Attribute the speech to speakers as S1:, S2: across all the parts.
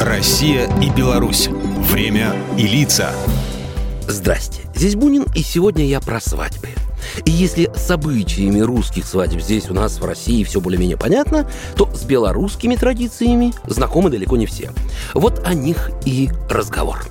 S1: Россия и Беларусь. Время и лица.
S2: Здрасте, здесь Бунин, и сегодня я про свадьбы. И если с обычаями русских свадеб здесь у нас в России все более-менее понятно, то с белорусскими традициями знакомы далеко не все. Вот о них и разговор.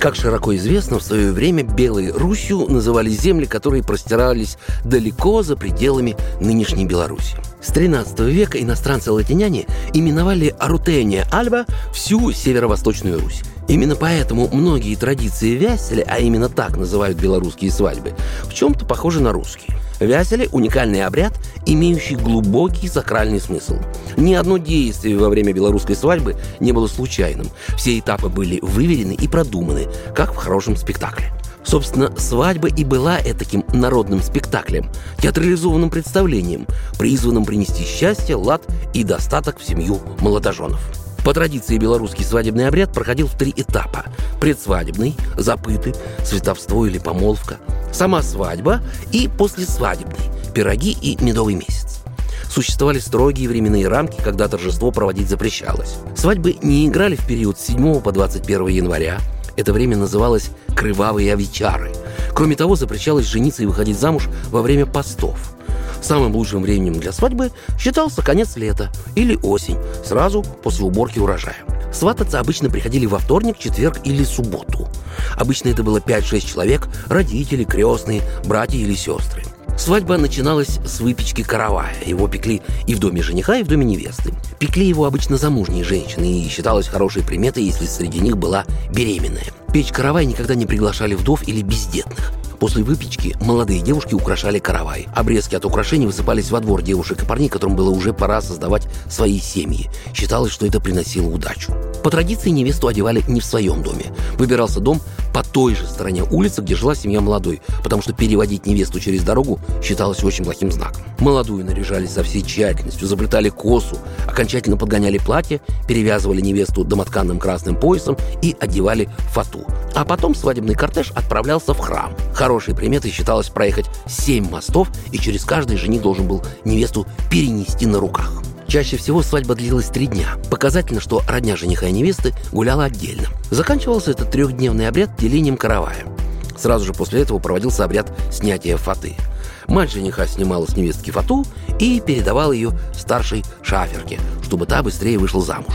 S2: Как широко известно, в свое время Белой Русью называли земли, которые простирались далеко за пределами нынешней Беларуси. С 13 века иностранцы-латиняне именовали Арутения Альба всю северо-восточную Русь. Именно поэтому многие традиции вяселя, а именно так называют белорусские свадьбы, в чем-то похожи на русские. Вяселе – уникальный обряд, имеющий глубокий сакральный смысл. Ни одно действие во время белорусской свадьбы не было случайным. Все этапы были выверены и продуманы, как в хорошем спектакле. Собственно, свадьба и была таким народным спектаклем, театрализованным представлением, призванным принести счастье, лад и достаток в семью молодоженов. По традиции белорусский свадебный обряд проходил в три этапа. Предсвадебный, запыты, световство или помолвка, сама свадьба и послесвадебный, пироги и медовый месяц. Существовали строгие временные рамки, когда торжество проводить запрещалось. Свадьбы не играли в период с 7 по 21 января. Это время называлось «крывавые овечары». Кроме того, запрещалось жениться и выходить замуж во время постов. Самым лучшим временем для свадьбы считался конец лета или осень, сразу после уборки урожая. Свататься обычно приходили во вторник, четверг или субботу. Обычно это было 5-6 человек, родители, крестные, братья или сестры. Свадьба начиналась с выпечки каравая. Его пекли и в доме жениха, и в доме невесты. Пекли его обычно замужние женщины, и считалось хорошей приметой, если среди них была беременная. Печь каравай никогда не приглашали вдов или бездетных. После выпечки молодые девушки украшали каравай. Обрезки от украшений высыпались во двор девушек и парней, которым было уже пора создавать свои семьи. Считалось, что это приносило удачу. По традиции невесту одевали не в своем доме. Выбирался дом по той же стороне улицы, где жила семья молодой, потому что переводить невесту через дорогу считалось очень плохим знаком. Молодую наряжали со всей тщательностью, заплетали косу, окончательно подгоняли платье, перевязывали невесту домотканным красным поясом и одевали фату. А потом свадебный кортеж отправлялся в храм. Хорошей приметой считалось проехать семь мостов, и через каждый жених должен был невесту перенести на руках. Чаще всего свадьба длилась три дня. Показательно, что родня жениха и невесты гуляла отдельно. Заканчивался этот трехдневный обряд делением каравая. Сразу же после этого проводился обряд снятия фаты. Мать жениха снимала с невестки фату и передавала ее старшей шаферке, чтобы та быстрее вышла замуж.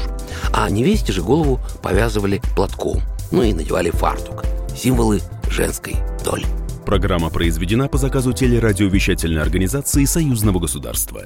S2: А невесте же голову повязывали платком, ну и надевали фартук. Символы женской доли.
S1: Программа произведена по заказу телерадиовещательной организации Союзного государства.